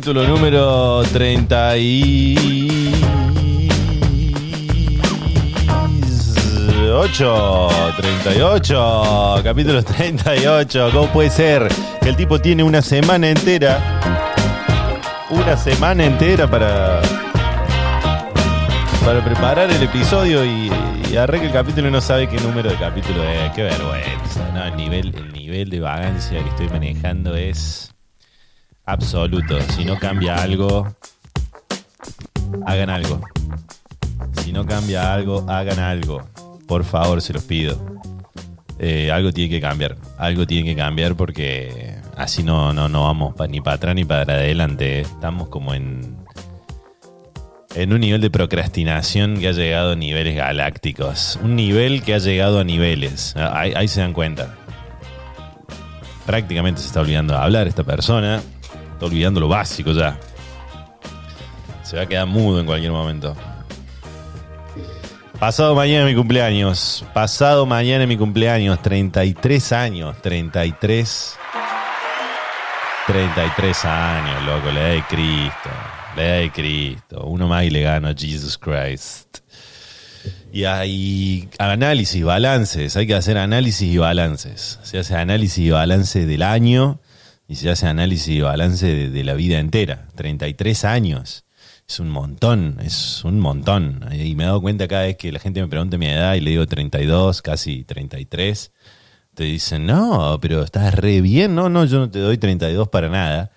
capítulo número 38. 38. Capítulo 38. ¿Cómo puede ser que el tipo tiene una semana entera? Una semana entera para. Para preparar el episodio y, y arranca el capítulo y no sabe qué número de capítulo es. Qué vergüenza. No, el nivel, el nivel de vagancia que estoy manejando es absoluto. Si no cambia algo, hagan algo. Si no cambia algo, hagan algo. Por favor, se los pido. Eh, algo tiene que cambiar. Algo tiene que cambiar porque así no, no, no vamos ni para atrás ni para adelante. Estamos como en, en un nivel de procrastinación que ha llegado a niveles galácticos. Un nivel que ha llegado a niveles. Ah, Ahí, ahí se dan cuenta. Prácticamente se está olvidando de hablar esta persona. Está olvidando lo básico ya. Se va a quedar mudo en cualquier momento. Pasado mañana es mi cumpleaños. Pasado mañana es mi cumpleaños. 33 años. 33. 33 años, loco. Edad de Cristo. Edad de Cristo. Uno más y le gano Jesus Christ. Y hay análisis, balances. Hay que hacer análisis y balances. Se hace análisis y balance del año y se hace análisis y balance de, la vida entera. 33 años. Es un montón, es un montón. Y me he dado cuenta cada vez que la gente me pregunta mi edad y le digo 32, casi 33. Te dicen, no, pero estás re bien. No, no, yo no te doy 32 para nada.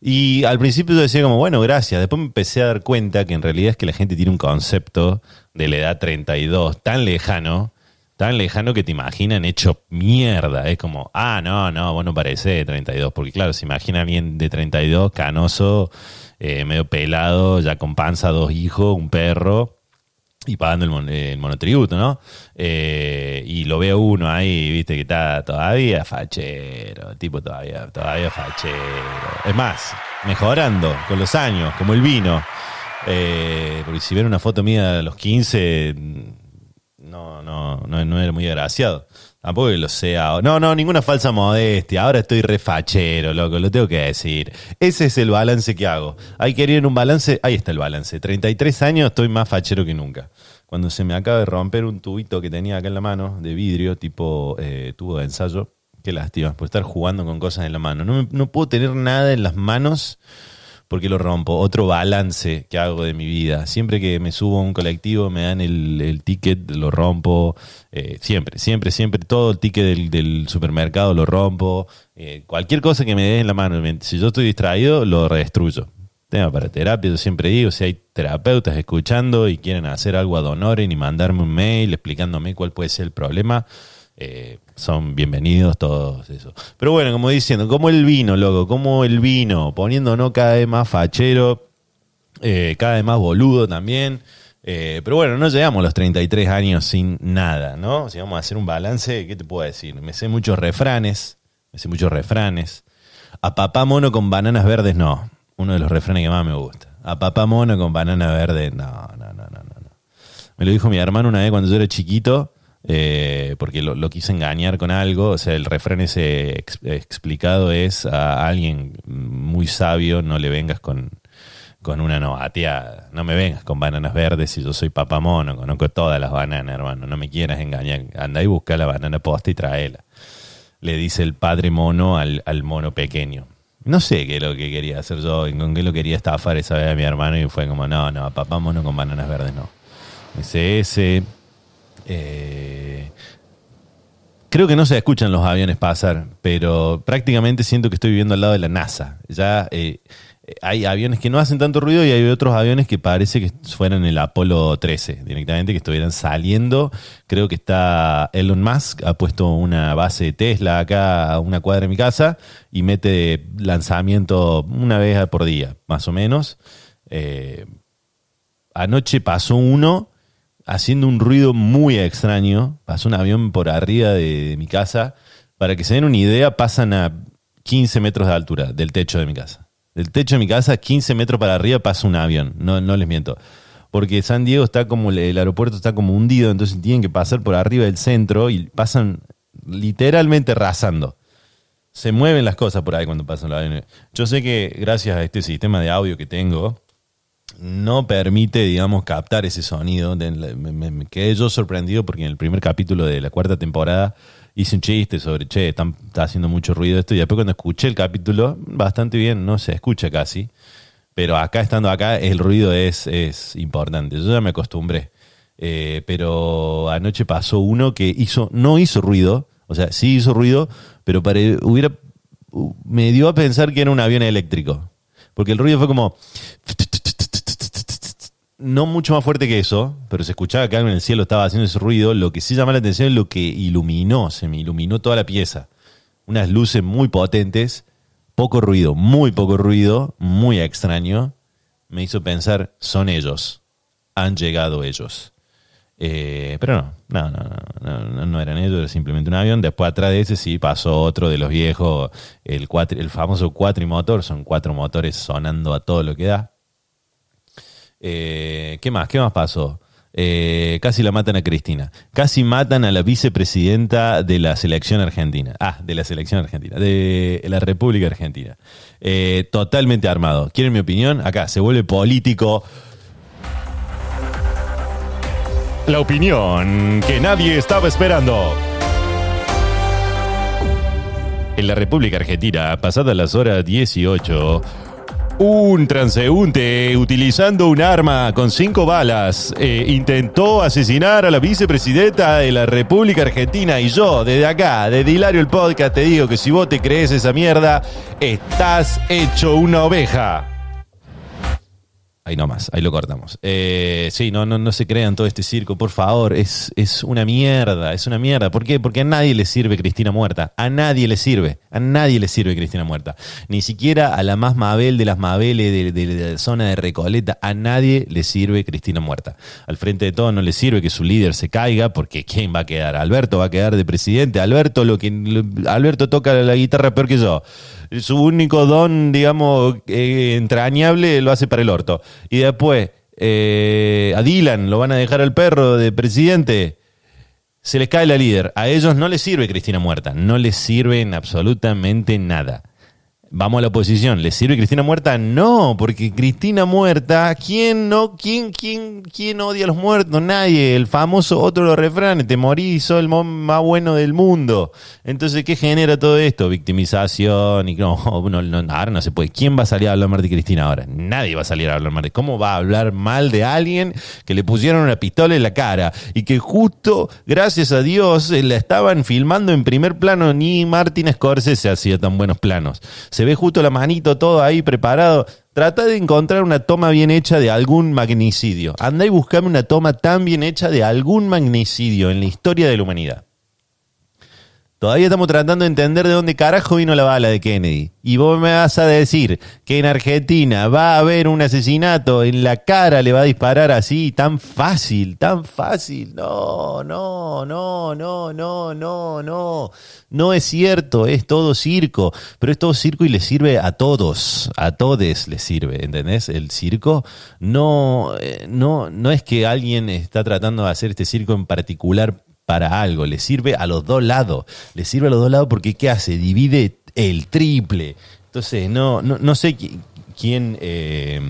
Y al principio yo decía como, bueno, gracias. Después me empecé a dar cuenta que en realidad es que la gente tiene un concepto de la edad 32 tan lejano, tan lejano que te imaginan hecho mierda. Es como, ah, no, no, vos no parecés de 32. Porque claro, se imagina bien de 32, canoso, eh, medio pelado, ya con panza, dos hijos, un perro y pagando el, mon- el monotributo, ¿no? Eh, y lo veo uno ahí, viste, que está todavía fachero, tipo todavía, todavía fachero. Es más, mejorando con los años, como el vino. Eh, porque si ven una foto mía a los 15, no, no, no, no era muy agraciado. Tampoco que lo sea. No, no, ninguna falsa modestia. Ahora estoy refachero, loco, lo tengo que decir. Ese es el balance que hago. Hay que ir en un balance, ahí está el balance. 33 años estoy más fachero que nunca. Cuando se me acaba de romper un tubito que tenía acá en la mano, de vidrio, tipo eh, tubo de ensayo, qué lástima, por estar jugando con cosas en la mano. No, me- no puedo tener nada en las manos porque lo rompo. Otro balance que hago de mi vida. Siempre que me subo a un colectivo, me dan el, ticket, lo rompo. Eh, siempre, siempre, siempre. Todo el ticket del, supermercado lo rompo. Eh, cualquier cosa que me dé en la mano. Si yo estoy distraído, lo redestruyo. Tema para terapia, yo siempre digo, si hay terapeutas escuchando y quieren hacer algo ad honorem y mandarme un mail explicándome cuál puede ser el problema, eh, son bienvenidos todos eso. Pero bueno, como diciendo, como el vino, loco, como el vino, poniéndonos cada vez más fachero, eh, cada vez más boludo también. Eh, pero bueno, no llegamos a los 33 años sin nada, ¿no? Si vamos a hacer un balance, ¿qué te puedo decir? Me sé muchos refranes, me sé muchos refranes. A papá mono con bananas verdes, no. Uno de los refranes que más me gusta. A papá mono con bananas verdes, no, no, no, no, no. no. Me lo dijo mi hermano una vez cuando yo era chiquito, eh, porque lo, lo quise engañar con algo. O sea, el refrán ese ex- explicado es a alguien muy sabio, no le vengas con, con una novateada. No me vengas con bananas verdes si yo soy papá mono, conozco todas las bananas, hermano. No me quieras engañar. Anda y busca la banana posta y tráela. Le dice el padre mono al, al mono pequeño. No sé qué es lo que quería hacer yo, con qué lo quería estafar esa vez a mi hermano y fue como, no, no, papá mono con bananas verdes no. Dice ese. Eh, creo que no se escuchan los aviones pasar, pero prácticamente siento que estoy viviendo al lado de la NASA. Ya eh, hay aviones que no hacen tanto ruido y hay otros aviones que parece que fueran el Apolo 13, directamente que estuvieran saliendo. Creo que está Elon Musk, ha puesto una base de Tesla acá a una cuadra de mi casa y mete lanzamiento una vez por día, más o menos. Eh, anoche pasó uno haciendo un ruido muy extraño. Pasó un avión por arriba de, mi casa. Para que se den una idea, pasan a 15 metros de altura del techo de mi casa. Del techo de mi casa, 15 metros para arriba, pasa un avión. No, no les miento. Porque San Diego está como, el aeropuerto está como hundido, entonces tienen que pasar por arriba del centro y pasan literalmente rasando. se mueven las cosas por ahí cuando pasan los aviones. Yo sé que gracias a este sistema de audio que tengo, no permite, digamos, captar ese sonido. Me, quedé yo sorprendido porque en el primer capítulo de la cuarta temporada hice un chiste sobre, che, está haciendo mucho ruido esto. Y después cuando escuché el capítulo, bastante bien, no se escucha casi. Pero acá, estando acá, el ruido es, es importante. Yo ya me acostumbré. Eh, pero anoche pasó uno que hizo, no hizo ruido, o sea, sí hizo ruido, pero hubiera, me dio a pensar que era un avión eléctrico. Porque el ruido fue como... No mucho más fuerte que eso, pero se escuchaba que algo en el cielo estaba haciendo ese ruido. Lo que sí llama la atención es lo que iluminó, se me iluminó toda la pieza. Unas luces muy potentes, poco ruido, muy poco ruido, muy extraño. Me hizo pensar, son ellos, han llegado ellos. Eh, pero no, no, no, no, no, eran ellos, era simplemente un avión. Después atrás de ese sí pasó otro de los viejos, el, el famoso cuatrimotor, son cuatro motores sonando a todo lo que da. Eh, ¿Qué más? ¿Qué más pasó? Eh, casi la matan a Cristina. Casi matan a la vicepresidenta de la selección argentina. Ah, de la selección argentina. De la República Argentina. totalmente armado. ¿Quieren mi opinión? Acá se vuelve político la opinión que nadie estaba esperando. En la República Argentina, pasadas las horas 18, un transeúnte utilizando un arma con cinco balas eh, intentó asesinar a la vicepresidenta de la República Argentina y yo desde acá, de Hilario el Podcast, te digo que si vos te crees esa mierda, estás hecho una oveja. Ahí nomás, ahí lo cortamos. Eh, sí, no, no, no se crean todo este circo, por favor. Es, es una mierda, es una mierda. ¿Por qué? Porque a nadie le sirve Cristina muerta. A nadie le sirve. A nadie le sirve Cristina muerta. Ni siquiera a la más Mabel de las Mabeles de, la zona de Recoleta. A nadie le sirve Cristina muerta. Al frente de todo no le sirve que su líder se caiga, porque ¿quién va a quedar? Alberto va a quedar de presidente. Alberto, lo que Alberto toca la guitarra peor que yo su único don, digamos, eh, entrañable lo hace para el orto. Y después, eh, a Dylan lo van a dejar al perro de presidente. Se les cae la líder. A ellos no les sirve Cristina muerta. No les sirve en absolutamente nada. Vamos a la oposición. ¿Le sirve Cristina muerta? No, porque Cristina muerta, ¿quién no? ¿Quién, quién, quién odia a los muertos? Nadie. El famoso otro refranes, te morís, sos el más bueno del mundo. Entonces, ¿qué genera todo esto? Victimización y no, no, no, ahora no se puede. ¿Quién va a salir a hablar mal de Cristina ahora? Nadie va a salir a hablar mal de ¿Cómo va a hablar mal de alguien que le pusieron una pistola en la cara y que justo, gracias a Dios, la estaban filmando en primer plano? Ni Martín Scorsese hacía tan buenos planos se ve justo la manito todo ahí preparado. Trata de encontrar una toma bien hecha de algún magnicidio. Anda y buscame una toma tan bien hecha de algún magnicidio en la historia de la humanidad. Todavía estamos tratando de entender de dónde carajo vino la bala de Kennedy. Y vos me vas a decir que en Argentina va a haber un asesinato, en la cara le va a disparar así, tan fácil, tan fácil. No, no, no, no, no, no, no. No es cierto, es todo circo. Pero es todo circo y le sirve a todos, a todos les sirve, ¿entendés? El circo no, eh, no, no es que alguien está tratando de hacer este circo en particular para algo, le sirve a los dos lados, le sirve a los dos lados porque ¿qué hace? Divide el triple. Entonces, no, no, no sé quién, eh,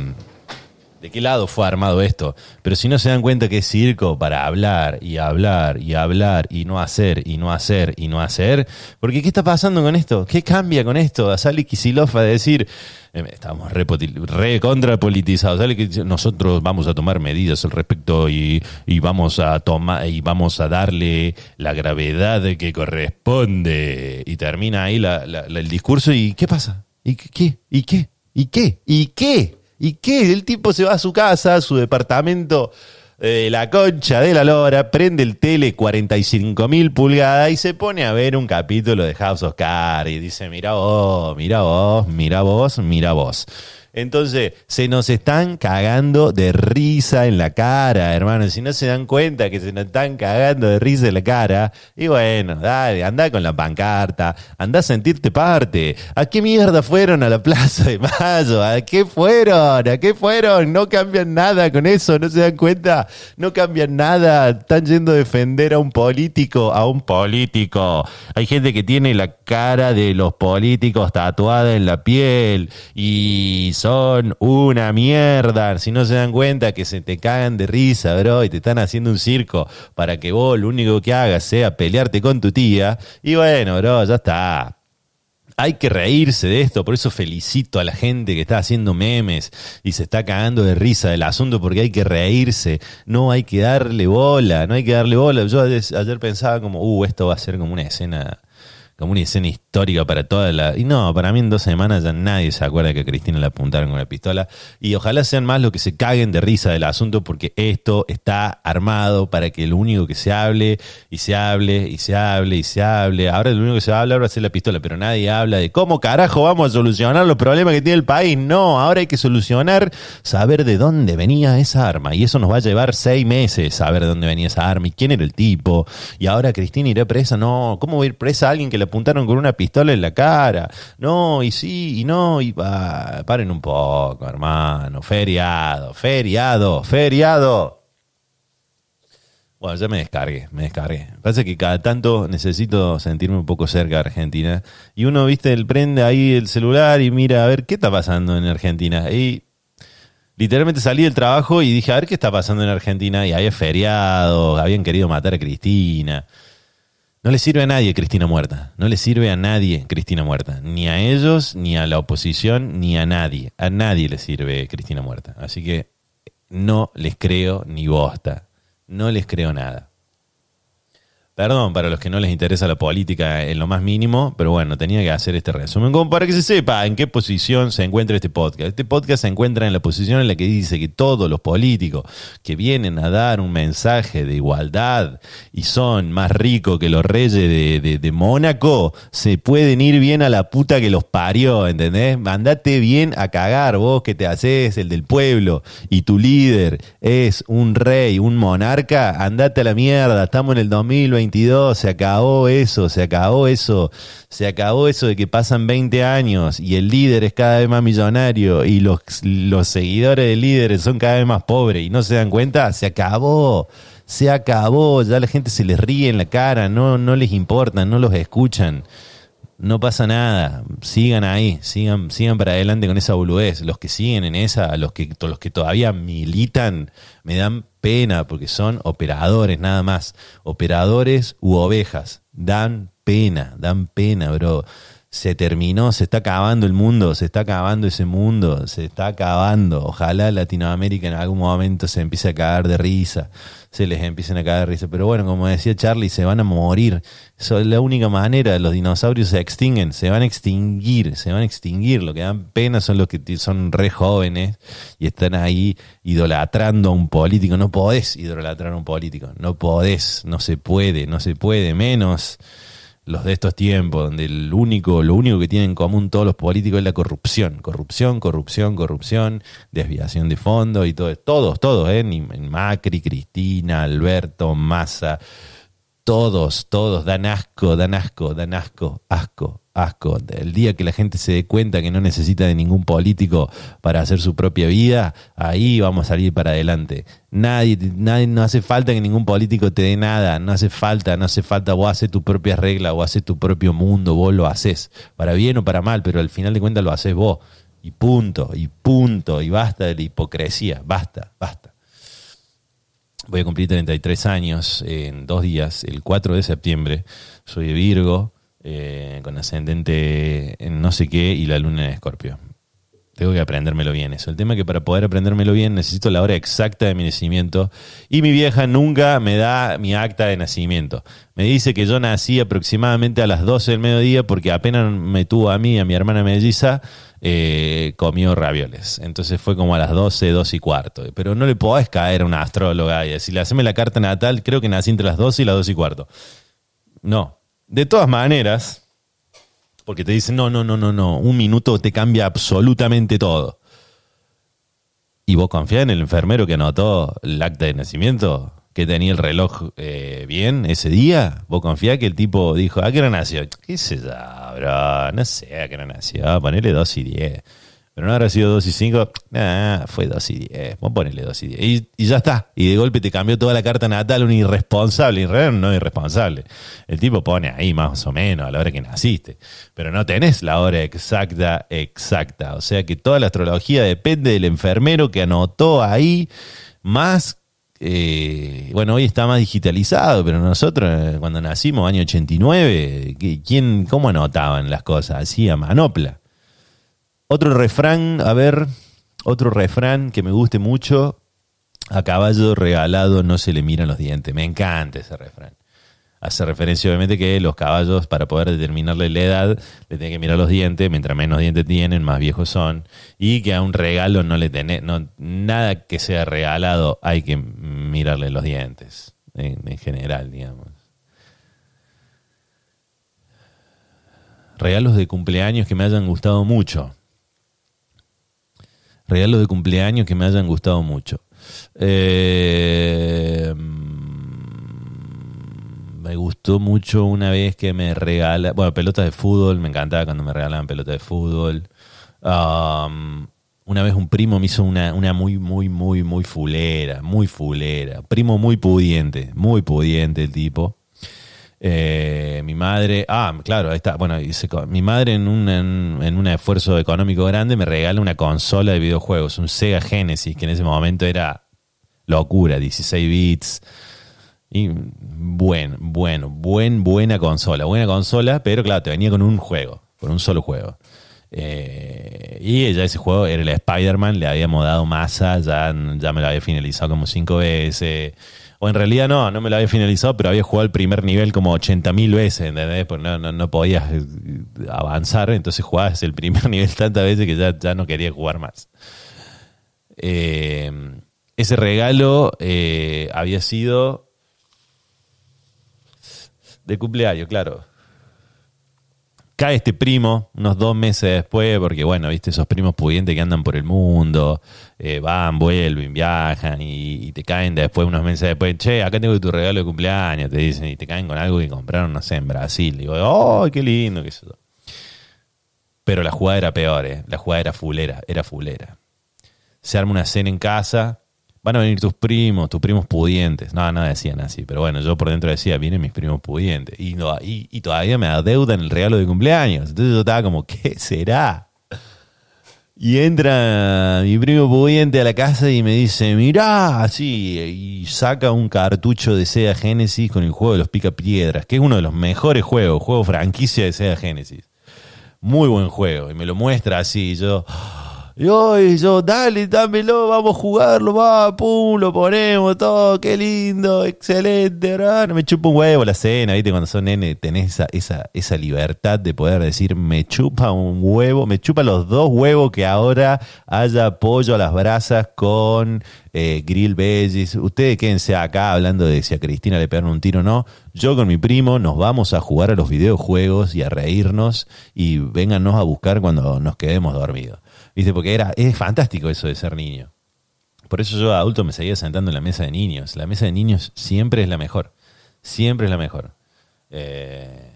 de qué lado fue armado esto, pero si no se dan cuenta que es circo para hablar y hablar y hablar y no hacer y no hacer y no hacer, porque ¿qué está pasando con esto? ¿Qué cambia con esto? A Sally Kisilov a decir eh, estamos re, contrapolitizados. Nosotros vamos a tomar medidas al respecto y, vamos a tomar y vamos a darle la gravedad que corresponde. Y termina ahí el discurso y ¿qué pasa? ¿Y qué? ¿Y qué? ¿Y qué? ¿Y qué? ¿Y qué? El tipo se va a su casa, a su departamento de la concha de la lora, prende el tele 45 mil pulgadas y se pone a ver un capítulo de House of Cards y dice, mira vos, mira vos, mira vos, mira vos. Entonces, se nos están cagando de risa en la cara, hermano. Si no se dan cuenta que se nos están cagando de risa en la cara, y bueno, dale, anda con la pancarta, anda a sentirte parte. ¿A qué mierda fueron a la Plaza de Mayo? ¿A qué fueron? ¿A qué fueron? No cambian nada con eso, ¿no se dan cuenta? No cambian nada. Están yendo a defender a un político, a un político. Hay gente que tiene la cara de los políticos tatuada en la piel y son una mierda. Si no se dan cuenta que se te cagan de risa, bro, y te están haciendo un circo para que vos lo único que hagas sea pelearte con tu tía. Y bueno, bro, ya está. Hay que reírse de esto, por eso felicito a la gente que está haciendo memes y se está cagando de risa del asunto porque hay que reírse, no hay que darle bola, no hay que darle bola. Yo ayer pensaba como, uh, esto va a ser como una escena como una escena histórica para toda la... Y no, para mí en dos semanas ya nadie se acuerda que a Cristina la apuntaron con la pistola. Y ojalá sean más los que se caguen de risa del asunto porque esto está armado para que lo único que se hable y se hable y se hable y se hable. Ahora lo único que se va a hablar va a ser la pistola, pero nadie habla de cómo carajo vamos a solucionar los problemas que tiene el país. No, ahora hay que solucionar, saber de dónde venía esa arma. Y eso nos va a llevar seis meses saber de dónde venía esa arma y quién era el tipo. Y ahora Cristina irá presa. No, ¿cómo va a ir presa alguien que le apuntaron con una pistola en la cara. No, y sí, y no, y va, paren un poco, hermano. Feriado, feriado, feriado. Bueno, ya me descargué, me descargué. Parece que cada tanto necesito sentirme un poco cerca de Argentina. Y uno, viste, el prende ahí el celular y mira a ver qué está pasando en Argentina. Y literalmente salí del trabajo y dije, a ver qué está pasando en Argentina. Y había feriado, habían querido matar a Cristina. No le sirve a nadie Cristina muerta. No le sirve a nadie Cristina muerta. Ni a ellos, ni a la oposición, ni a nadie. A nadie le sirve Cristina muerta. Así que no les creo ni bosta. No les creo nada. Perdón para los que no les interesa la política en lo más mínimo, pero bueno, tenía que hacer este resumen como para que se sepa en qué posición se encuentra este podcast. Este podcast se encuentra en la posición en la que dice que todos los políticos que vienen a dar un mensaje de igualdad y son más ricos que los reyes de, de, Mónaco, se pueden ir bien a la puta que los parió, ¿entendés? Mandate bien a cagar vos que te haces el del pueblo y tu líder es un rey, un monarca, andate a la mierda, estamos en el 2020 se acabó eso, se acabó eso, se acabó eso de que pasan 20 años y el líder es cada vez más millonario y los, los seguidores del líder son cada vez más pobres y no se dan cuenta, se acabó, se acabó, ya la gente se les ríe en la cara, no, no les importa, no los escuchan. No pasa nada, sigan ahí, sigan, sigan para adelante con esa boludez. Los que siguen en esa, los que, los que todavía militan, me dan pena porque son operadores nada más. Operadores u ovejas. Dan pena, dan pena, bro. Se terminó, se está acabando el mundo, se está acabando ese mundo, se está acabando. Ojalá Latinoamérica en algún momento se empiece a cagar de risa se les empiecen a caer de risa. Pero bueno, como decía Charlie, se van a morir. Eso es la única manera. Los dinosaurios se extinguen, se van a extinguir, se van a extinguir. Lo que dan pena son los que son re jóvenes y están ahí idolatrando a un político. No podés idolatrar a un político, no podés, no se puede, no se puede, menos los de estos tiempos, donde el único, lo único que tienen en común todos los políticos es la corrupción. Corrupción, corrupción, corrupción, desviación de fondos y todo. Todos, todos, ¿eh? Macri, Cristina, Alberto, Massa, todos, todos dan asco, dan asco, dan asco, asco, asco. El día que la gente se dé cuenta que no necesita de ningún político para hacer su propia vida, ahí vamos a salir para adelante. Nadie, nadie, no hace falta que ningún político te dé nada, no hace falta, no hace falta, vos haces tu propia regla, vos haces tu propio mundo, vos lo haces, para bien o para mal, pero al final de cuentas lo haces vos. Y punto, y punto, y basta de la hipocresía, basta, basta. Voy a cumplir 33 años en dos días, el 4 de septiembre. Soy de Virgo, eh, con ascendente en no sé qué y la luna en escorpio. Tengo que aprendérmelo bien eso. El tema es que para poder aprendérmelo bien necesito la hora exacta de mi nacimiento y mi vieja nunca me da mi acta de nacimiento. Me dice que yo nací aproximadamente a las 12 del mediodía porque apenas me tuvo a mí y a mi hermana melliza, eh, comió ravioles. Entonces fue como a las 12, 12 y cuarto. Pero no le podés caer a una astróloga y decirle, haceme la carta natal, creo que nací entre las 12 y las 12 y cuarto. No, de todas maneras, porque te dicen, no, no, no, no, no, un minuto te cambia absolutamente todo. ¿Y vos confías en el enfermero que anotó el acta de nacimiento? ¿Que tenía el reloj eh, bien ese día? ¿Vos confías que el tipo dijo, ¿a qué hora nació? ¿Qué yo, bro? No sé a qué hora nació. Ponele 2 y 10. Pero no habrá sido 2 y 5. Nah, fue 2 y 10. Vos ponele 2 y 10. Y, ya está. Y de golpe te cambió toda la carta natal un irresponsable. En no irresponsable. El tipo pone ahí más o menos a la hora que naciste. Pero no tenés la hora exacta, exacta. O sea que toda la astrología depende del enfermero que anotó ahí. Más eh, bueno, hoy está más digitalizado, pero nosotros eh, cuando nacimos, año 89, ¿quién, ¿cómo anotaban las cosas? Así a manopla. Otro refrán, a ver, otro refrán que me guste mucho. A caballo regalado no se le miran los dientes. Me encanta ese refrán. Hace referencia obviamente que los caballos para poder determinarle la edad le tienen que mirar los dientes, mientras menos dientes tienen, más viejos son, y que a un regalo no le tenés, no, nada que sea regalado hay que mirarle los dientes, en general, digamos. Regalos de cumpleaños que me hayan gustado mucho regalos de cumpleaños que me hayan gustado mucho. Eh, me gustó mucho una vez que me regala, bueno, pelotas de fútbol, me encantaba cuando me regalaban pelotas de fútbol. Una vez un primo me hizo una, una muy, muy, muy, muy fulera, muy fulera. Primo muy pudiente, muy pudiente el tipo. Eh, mi madre, ah, claro, ahí está. Bueno, mi madre en un, en, un esfuerzo económico grande me regala una consola de videojuegos, un Sega Genesis, que en ese momento era locura, 16 bits. Y bueno, bueno, buen, buena consola, buena consola, pero claro, te venía con un juego, con un solo juego. Eh, y ya ese juego era el Spider-Man, le habíamos dado masa, ya, ya me lo había finalizado como cinco veces o en realidad no, no me lo había finalizado, pero había jugado el primer nivel como 80.000 veces, ¿entendés? Pues no, no, podías eh, avanzar, entonces jugabas el primer nivel tantas veces que ya, ya no quería jugar más. Eh, ese regalo eh, había sido de cumpleaños, claro cae este primo unos dos meses después, porque bueno, viste, esos primos pudientes que andan por el mundo, eh, van, vuelven, viajan y, te caen después, unos meses después, che, acá tengo tu regalo de cumpleaños, te dicen, y te caen con algo que compraron, no sé, en Brasil. digo, oh, qué lindo, qué eso. Pero la jugada era peor, eh. la jugada era fulera, era fulera. Se arma una cena en casa, van a venir tus primos, tus primos pudientes. No, no decían así, pero bueno, yo por dentro decía, vienen mis primos pudientes. Y, no, y, todavía me adeudan el regalo de cumpleaños. Entonces yo estaba como, ¿qué será? Y entra mi primo pudiente a la casa y me dice, mirá, así, y saca un cartucho de Sega Genesis con el juego de los picapiedras, que es uno de los mejores juegos, juego franquicia de Sega Genesis. Muy buen juego, y me lo muestra así, y yo... Y yo, dale, dámelo, vamos a jugarlo, va, pum, lo ponemos, todo, qué lindo, excelente, ¿verdad? Me chupa un huevo la cena, ¿viste? Cuando son nene tenés esa, esa, esa libertad de poder decir, me chupa un huevo, me chupa los dos huevos que ahora haya pollo a las brasas con eh, grill veggies. Ustedes quédense acá hablando de si a Cristina le pegaron un tiro o no. Yo con mi primo nos vamos a jugar a los videojuegos y a reírnos y véngannos a buscar cuando nos quedemos dormidos. ¿Viste? Porque era, es fantástico eso de ser niño. Por eso yo adulto me seguía sentando en la mesa de niños. La mesa de niños siempre es la mejor. Siempre es la mejor. Eh,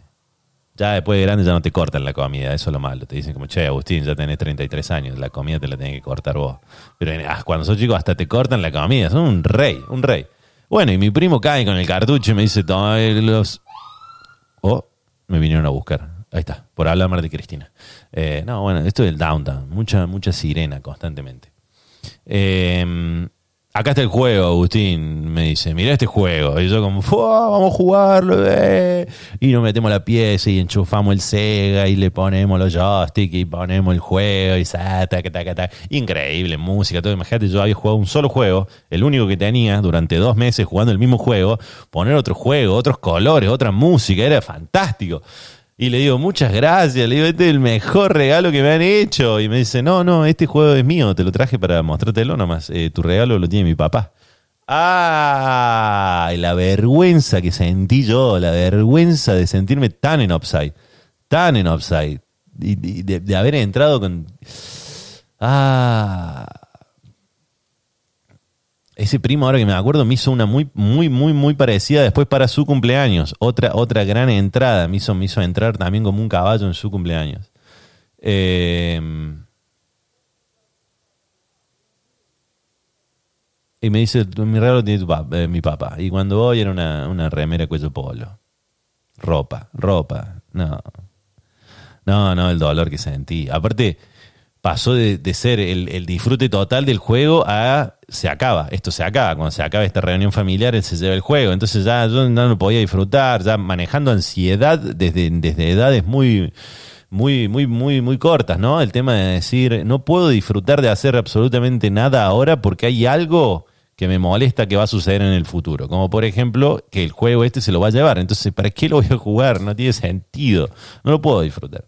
ya después de grande ya no te cortan la comida, eso es lo malo. Te dicen como, che, Agustín, ya tenés 33 años, la comida te la tenés que cortar vos. Pero ah, cuando sos chico hasta te cortan la comida, son un rey, un rey. Bueno, y mi primo cae con el cartucho y me dice, toma los... Oh, me vinieron a buscar. Ahí está, por hablar de Cristina. Eh, no, bueno, esto es el downtown. Mucha, mucha sirena constantemente. Eh, acá está el juego, Agustín. Me dice, mira este juego. Y yo como, vamos a jugarlo. Eh". Y nos metemos la pieza y enchufamos el Sega y le ponemos los joysticks y ponemos el juego y ta, Increíble, música, todo. Imagínate, yo había jugado un solo juego, el único que tenía durante dos meses jugando el mismo juego, poner otro juego, otros colores, otra música, era fantástico. Y le digo, muchas gracias. Le digo, este es el mejor regalo que me han hecho. Y me dice, no, no, este juego es mío. Te lo traje para mostrártelo nomás. Eh, tu regalo lo tiene mi papá. ¡Ah! La vergüenza que sentí yo. La vergüenza de sentirme tan en upside. Tan en upside. Y, de, de haber entrado con. ¡Ah! Ese primo, ahora que me acuerdo, me hizo una muy, muy, muy, muy parecida después para su cumpleaños. Otra, otra gran entrada. Me hizo, me hizo entrar también como un caballo en su cumpleaños. Eh, y me dice, mi regalo tiene eh, mi papá. Y cuando voy era una, una remera cuello polo. Ropa, ropa. No. No, no, el dolor que sentí. Aparte, pasó de, ser el, disfrute total del juego a se acaba, esto se acaba, cuando se acaba esta reunión familiar, él se lleva el juego, entonces ya yo no lo podía disfrutar, ya manejando ansiedad desde, desde edades muy, muy, muy, muy, muy cortas, ¿no? El tema de decir, no puedo disfrutar de hacer absolutamente nada ahora porque hay algo que me molesta que va a suceder en el futuro. Como por ejemplo, que el juego este se lo va a llevar. Entonces, ¿para qué lo voy a jugar? No tiene sentido. No lo puedo disfrutar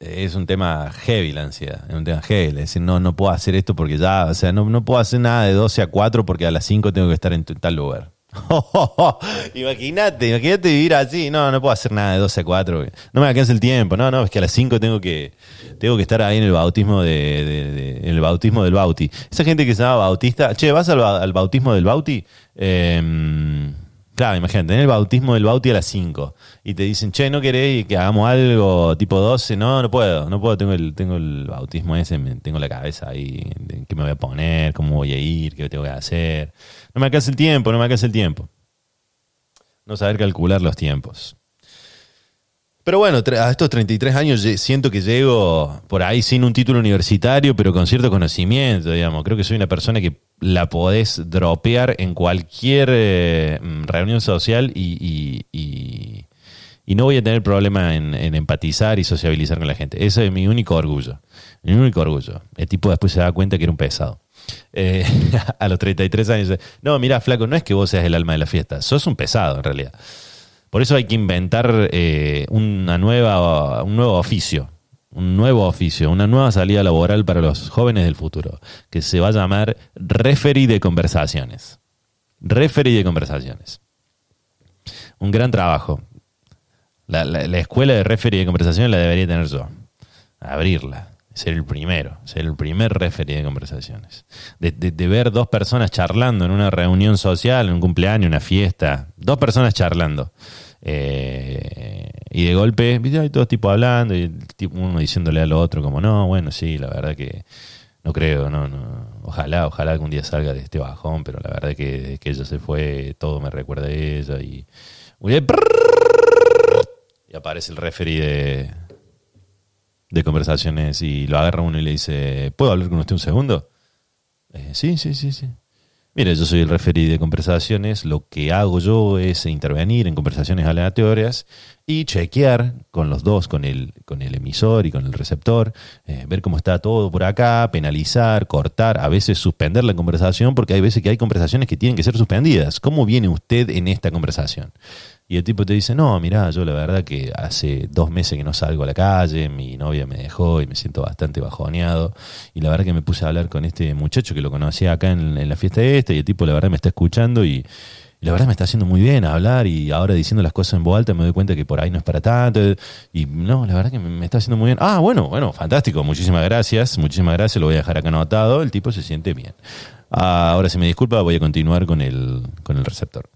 es un tema heavy la ansiedad, es un tema heavy, es decir, no, no puedo hacer esto porque ya, o sea, no, no puedo hacer nada de 12 a 4 porque a las 5 tengo que estar en tal lugar. imagínate, imagínate vivir así, no, no puedo hacer nada de 12 a 4, no me alcanza el tiempo, no, no, es que a las 5 tengo que, tengo que estar ahí en el bautismo de, el bautismo del bauti. Esa gente que se llama bautista, che, ¿vas al, bautismo del bauti? Eh, Claro, imagínate, en el bautismo del bauti a las 5 y te dicen, che, ¿no querés que hagamos algo tipo 12? No, no puedo, no puedo, tengo el, tengo el bautismo ese, tengo la cabeza ahí, qué me voy a poner, cómo voy a ir, qué tengo que hacer. No me alcanza el tiempo, no me alcanza el tiempo. No saber calcular los tiempos. Pero bueno, a estos 33 años siento que llego por ahí sin un título universitario, pero con cierto conocimiento, digamos. Creo que soy una persona que la podés dropear en cualquier eh, mm, reunión social y, y, no voy a tener problema en, empatizar y sociabilizar con la gente. Ese es mi único orgullo. Mi único orgullo. El tipo después se da cuenta que era un pesado. Eh, a los 33 años. No, mira, flaco, no es que vos seas el alma de la fiesta. Sos un pesado, en realidad. Por eso hay que inventar eh, una nueva, un nuevo oficio un nuevo oficio, una nueva salida laboral para los jóvenes del futuro, que se va a llamar referee de conversaciones. Referee de conversaciones. Un gran trabajo. La, escuela de referee de conversaciones la debería tener yo. Abrirla. Ser el primero. Ser el primer referee de conversaciones. De, de ver dos personas charlando en una reunión social, en un cumpleaños, una fiesta. Dos personas charlando eh, y de golpe, hay todos tipos hablando y uno diciéndole al otro como, no, bueno, sí, la verdad que no creo, no, no. Ojalá, ojalá algún día salga de este bajón, pero la verdad que desde que ella se fue, todo me recuerda a ella y... Y aparece el referee de, de conversaciones y lo agarra uno y le dice, ¿puedo hablar con usted un segundo? Eh, sí, sí, sí, sí. Mire, yo soy el referí de conversaciones. Lo que hago yo es intervenir en conversaciones aleatorias y chequear con los dos, con el, con el emisor y con el receptor, eh, ver cómo está todo por acá, penalizar, cortar, a veces suspender la conversación, porque hay veces que hay conversaciones que tienen que ser suspendidas. ¿Cómo viene usted en esta conversación? Y el tipo te dice, no, mira, yo la verdad que hace dos meses que no salgo a la calle, mi novia me dejó y me siento bastante bajoneado. Y la verdad que me puse a hablar con este muchacho que lo conocía acá en, la fiesta esta y el tipo la verdad me está escuchando y, la verdad me está haciendo muy bien hablar y ahora diciendo las cosas en voz alta me doy cuenta que por ahí no es para tanto. Y no, la verdad que me está haciendo muy bien. Ah, bueno, bueno, fantástico, muchísimas gracias, muchísimas gracias, lo voy a dejar acá anotado, el tipo se siente bien. Ah, ahora si me disculpa voy a continuar con el, con el receptor.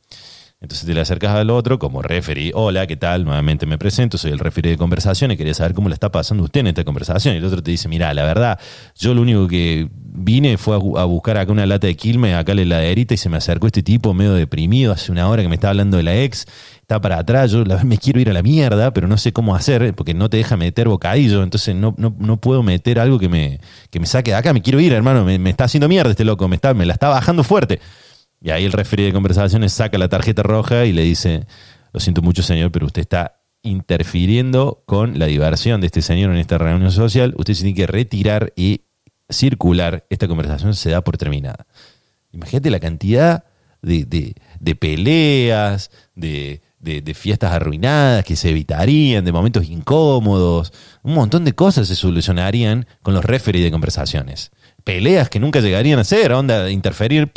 Entonces te le acercas al otro como referee. Hola, ¿qué tal? Nuevamente me presento, soy el referee de conversación y quería saber cómo le está pasando usted en esta conversación. Y el otro te dice, mira, la verdad, yo lo único que vine fue a, buscar acá una lata de quilme, acá la heladerita, y se me acercó este tipo medio deprimido hace una hora que me está hablando de la ex. Está para atrás, yo la, me quiero ir a la mierda, pero no sé cómo hacer, porque no te deja meter bocadillo, entonces no, no, no puedo meter algo que me, que me saque de acá, me quiero ir, hermano, me, me está haciendo mierda este loco, me, está, me la está bajando fuerte. Y ahí el referee de conversaciones saca la tarjeta roja y le dice, lo siento mucho señor, pero usted está interfiriendo con la diversión de este señor en esta reunión social, usted se tiene que retirar y circular, esta conversación se da por terminada. Imagínate la cantidad de, peleas, de, de, fiestas arruinadas que se evitarían, de momentos incómodos, un montón de cosas se solucionarían con los referees de conversaciones. Peleas que nunca llegarían a ser, onda, interferir,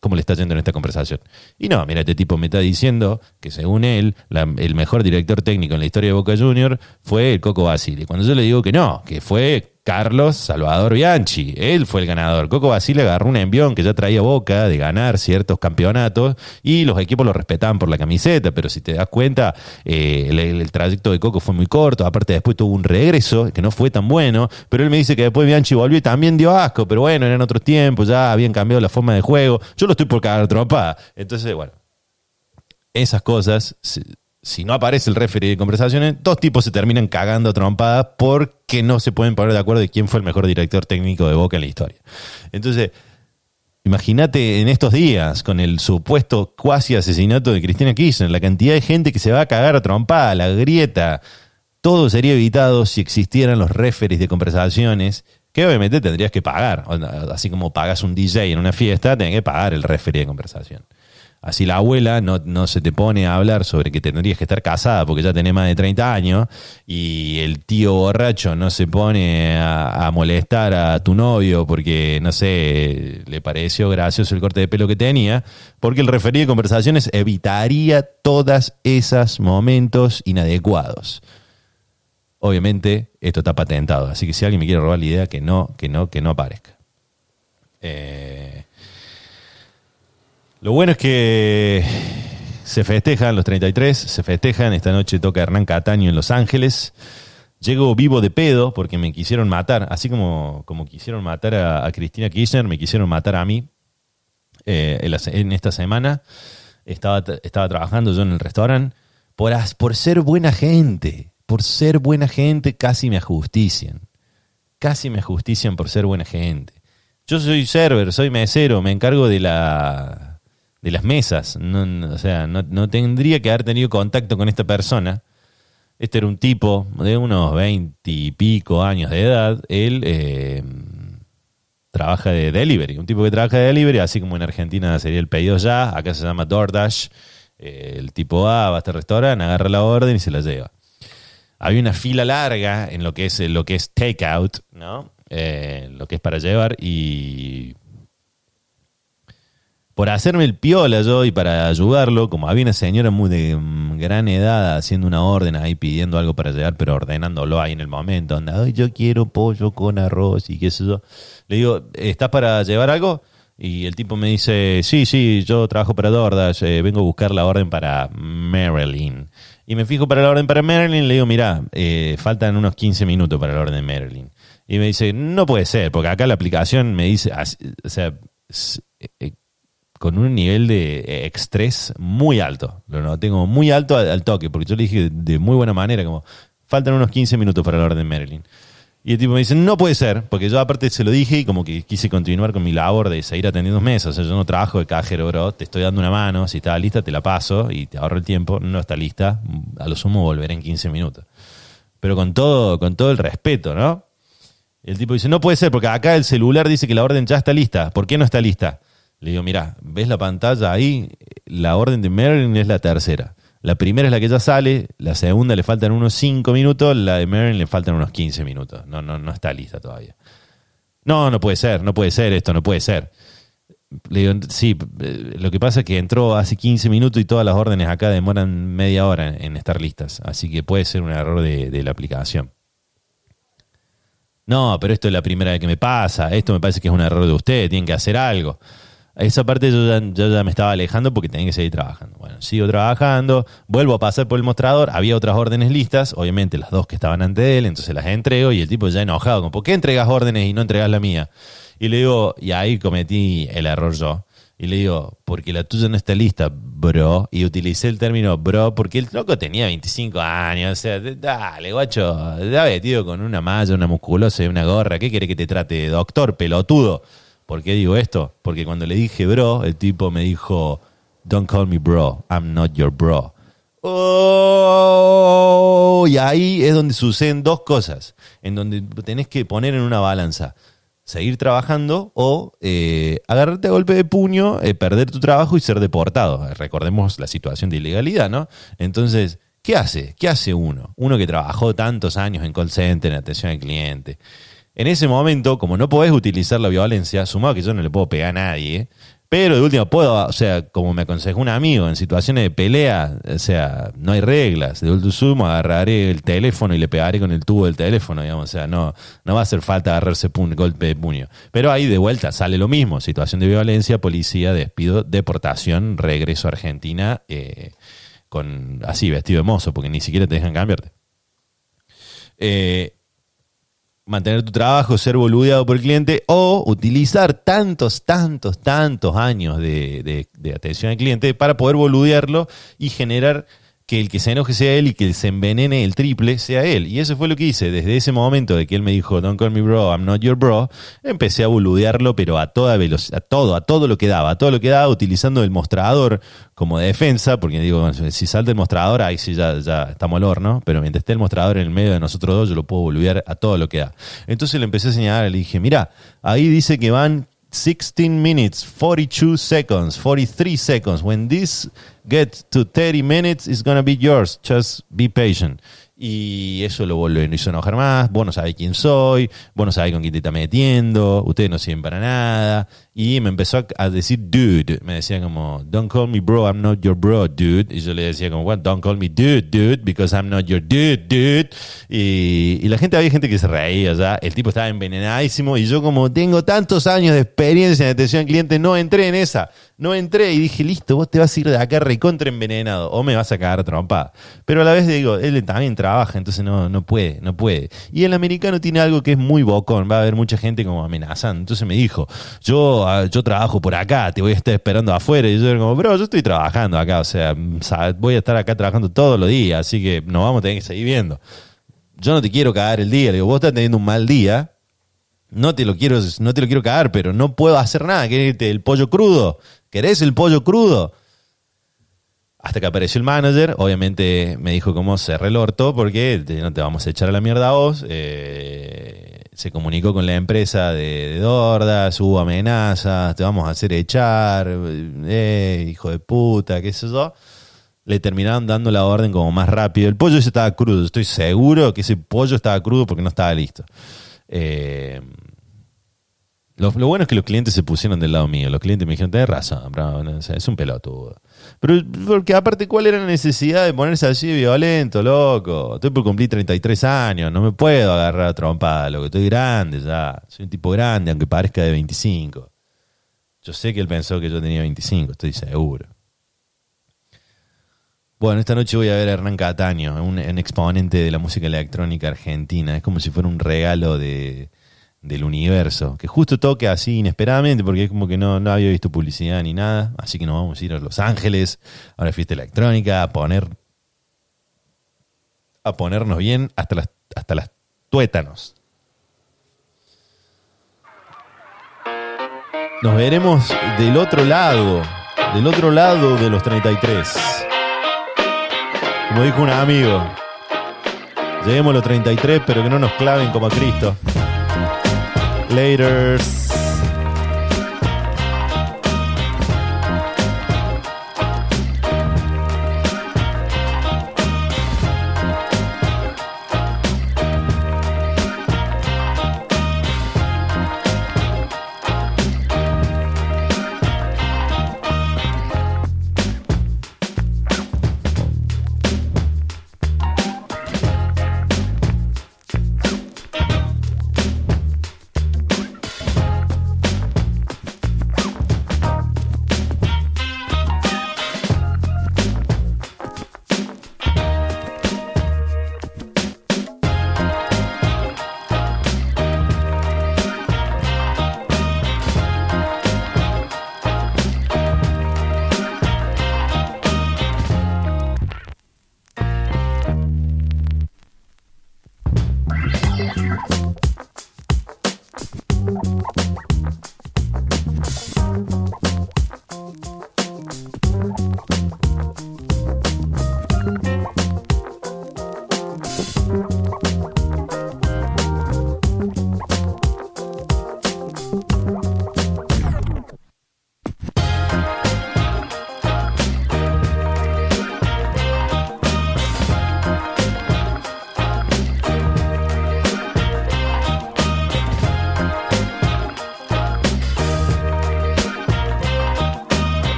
cómo le está yendo en esta conversación. Y no, mira, este tipo me está diciendo que según él, el mejor director técnico en la historia de Boca Junior fue el Coco Basile. Cuando yo le digo que no, que fue Carlos Salvador Bianchi. Él fue el ganador. Coco Basile agarró un envión que ya traía boca de ganar ciertos campeonatos y los equipos lo respetaban por la camiseta, pero si te das cuenta, eh, el, trayecto de Coco fue muy corto. Aparte, después tuvo un regreso que no fue tan bueno, pero él me dice que después Bianchi volvió y también dio asco, pero bueno, eran otros tiempos, ya habían cambiado la forma de juego. Yo lo estoy por cagar tropa. Entonces, bueno, esas cosas si no aparece el referee de conversaciones, dos tipos se terminan cagando trompadas porque no se pueden poner de acuerdo de quién fue el mejor director técnico de Boca en la historia. Entonces, imagínate en estos días, con el supuesto cuasi asesinato de Cristina Kirchner, la cantidad de gente que se va a cagar a trompada, la grieta, todo sería evitado si existieran los referees de conversaciones que obviamente tendrías que pagar. Así como pagas un DJ en una fiesta, tenés que pagar el referee de conversación. Así la abuela no, se te pone a hablar sobre que tendrías que estar casada porque ya tenés más de 30 años y el tío borracho no se pone a, molestar a tu novio porque, no sé, le pareció gracioso el corte de pelo que tenía, porque el referido de conversaciones evitaría todos esos momentos inadecuados. Obviamente, esto está patentado, así que si alguien me quiere robar la idea, que no, que no, que no aparezca. Eh, lo bueno es que se festejan los 33, se festejan. Esta noche toca Hernán Cataño en Los Ángeles. Llego vivo de pedo porque me quisieron matar, así como, como quisieron matar a, Cristina Kirchner, me quisieron matar a mí eh, en, esta semana. Estaba, estaba trabajando yo en el restaurante. Por, por ser buena gente, por ser buena gente, casi me ajustician. Casi me ajustician por ser buena gente. Yo soy server, soy mesero, me encargo de la de las mesas. No, o sea, no, tendría que haber tenido contacto con esta persona. Este era un tipo de unos veinte y pico años de edad. Él eh, trabaja de delivery. Un tipo que trabaja de delivery, así como en Argentina sería el pedido ya. Acá se llama DoorDash. Eh, el tipo va, va a este restaurante, agarra la orden y se la lleva. Había una fila larga en lo que es, lo que es takeout, ¿no? Eh, lo que es para llevar y por hacerme el piola yo y para ayudarlo, como había una señora muy de mm, gran edad haciendo una orden ahí pidiendo algo para llegar, pero ordenándolo ahí en el momento, donde, Ay, yo quiero pollo con arroz y qué sé yo. Le digo, ¿estás para llevar algo? Y el tipo me dice, sí, sí, yo trabajo para Dordas, eh, vengo a buscar la orden para Marilyn. Y me fijo para la orden para Marilyn, le digo, mira, eh, faltan unos 15 minutos para la orden de Marilyn. Y me dice, no puede ser, porque acá la aplicación me dice, o sea, eh, con un nivel de eh, estrés muy alto. Lo tengo muy alto al, toque, porque yo le dije de muy buena manera, como, faltan unos 15 minutos para la orden Marilyn. Y el tipo me dice, no puede ser, porque yo aparte se lo dije y como que quise continuar con mi labor de seguir atendiendo mesas. O sea, yo no trabajo de cajero, bro. Te estoy dando una mano, si está lista te la paso y te ahorro el tiempo. No está lista, a lo sumo volveré en 15 minutos. Pero con todo, con todo el respeto, ¿no? El tipo dice, no puede ser, porque acá el celular dice que la orden ya está lista. ¿Por qué no está lista? Le digo, mira, ¿ves la pantalla ahí? La orden de Merlin es la tercera. La primera es la que ya sale, la segunda le faltan unos 5 minutos, la de Merlin le faltan unos 15 minutos. No, no, no está lista todavía. No, no puede ser, no puede ser esto, no puede ser. Le digo, sí, eh, lo que pasa es que entró hace 15 minutos y todas las órdenes acá demoran media hora en, estar listas. Así que puede ser un error de, de la aplicación. No, pero esto es la primera vez que me pasa. Esto me parece que es un error de usted. Tienen que hacer algo. Esa parte yo ya, me estaba alejando porque tenía que seguir trabajando. Bueno, sigo trabajando, vuelvo a pasar por el mostrador, había otras órdenes listas, obviamente las dos que estaban ante él, entonces las entrego y el tipo ya enojado, como, ¿por qué entregas órdenes y no entregas la mía? Y le digo, y ahí cometí el error yo. Y le digo, porque la tuya no está lista, bro. Y utilicé el término bro porque el loco tenía 25 años. O sea, dale, guacho, ya vestido con una malla, una musculosa y una gorra. ¿Qué quiere que te trate? Doctor, pelotudo. ¿Por qué digo esto? Porque cuando le dije bro, el tipo me dijo, don't call me bro, I'm not your bro. Oh, y ahí es donde suceden dos cosas, en donde tenés que poner en una balanza, seguir trabajando o eh, agarrarte a golpe de puño, eh, perder tu trabajo y ser deportado. Recordemos la situación de ilegalidad, ¿no? Entonces, ¿qué hace? ¿Qué hace uno? Uno que trabajó tantos años en call center, en atención al cliente, en ese momento, como no podés utilizar la violencia, sumado que yo no le puedo pegar a nadie, Pero de última, puedo, o sea, como me aconsejó un amigo, en situaciones de pelea, o sea, no hay reglas. De último sumo, agarraré el teléfono y le pegaré con el tubo del teléfono, digamos. O sea, no, no va a hacer falta agarrarse un golpe de puño. Pero ahí de vuelta sale lo mismo: situación de violencia, policía, despido, deportación, regreso a Argentina, eh, con así, vestido de mozo, porque ni siquiera te dejan cambiarte. Eh, mantener tu trabajo, ser boludeado por el cliente o utilizar tantos, tantos, tantos años de, de atención al cliente para poder boludearlo y generar que el que se enoje sea él y que se envenene el triple sea él. Y eso fue lo que hice. Desde ese momento de que él me dijo, don't call me bro, I'm not your bro, empecé a boludearlo, pero a toda velocidad, a todo, a todo lo que daba, a todo lo que daba, utilizando el mostrador como defensa, porque digo, si salta el mostrador, ahí sí ya, ya estamos al horno, pero mientras esté el mostrador en el medio de nosotros dos, yo lo puedo boludear a todo lo que da. Entonces le empecé a señalar, le dije, mira, ahí dice que van 16 minutes, 42 seconds, 43 seconds. When this gets to 30 minutes, it's to be yours. Just be patient. Y eso lo, lo hizo enojar más. Vos no sabés quién soy, vos no sabés con quién te está metiendo, ustedes no sirven para nada. Y me empezó a decir dude. Me decía como, don't call me bro, I'm not your bro, dude. Y yo le decía como, what, don't call me dude, dude, because I'm not your dude, dude. Y, y la gente, había gente que se reía ya. El tipo estaba envenenadísimo. Y yo como tengo tantos años de experiencia en atención al cliente, no entré en esa. No entré y dije, listo, vos te vas a ir de acá recontra envenenado o me vas a cagar trompa. Pero a la vez digo, él también trabaja, entonces no, no puede, no puede. Y el americano tiene algo que es muy bocón, va a haber mucha gente como amenazando. Entonces me dijo, yo, yo trabajo por acá, te voy a estar esperando afuera. Y yo era como, bro, yo estoy trabajando acá, o sea, voy a estar acá trabajando todos los días, así que nos vamos a tener que seguir viendo. Yo no te quiero cagar el día, le digo, vos estás teniendo un mal día, no te lo quiero, no te lo quiero cagar, pero no puedo hacer nada. ¿Querés el pollo crudo? ¿Querés el pollo crudo? Hasta que apareció el manager, obviamente me dijo cómo cerré el orto porque no te vamos a echar a la mierda a vos. Eh, se comunicó con la empresa de, de, Dordas, hubo amenazas, te vamos a hacer echar, eh, hijo de puta, qué sé yo. Le terminaron dando la orden como más rápido. El pollo ese estaba crudo, estoy seguro que ese pollo estaba crudo porque no estaba listo. Eh, lo, bueno es que los clientes se pusieron del lado mío. Los clientes me dijeron, tenés razón, es un pelotudo. Pero porque aparte, ¿cuál era la necesidad de ponerse así violento, loco? Estoy por cumplir 33 años, no me puedo agarrar a trompada, loco. Estoy grande ya. Soy un tipo grande, aunque parezca de 25. Yo sé que él pensó que yo tenía 25, estoy seguro. Bueno, esta noche voy a ver a Hernán Cataño, un exponente de la música electrónica argentina. Es como si fuera un regalo de, del universo, que justo toque así inesperadamente, porque es como que no, no había visto publicidad ni nada, así que nos vamos a ir a Los Ángeles, a una fiesta electrónica, a poner a ponernos bien hasta las, hasta las tuétanos. Nos veremos del otro lado, del otro lado de los 33. Como dijo un amigo, lleguemos a los 33, pero que no nos claven como a Cristo. Laters.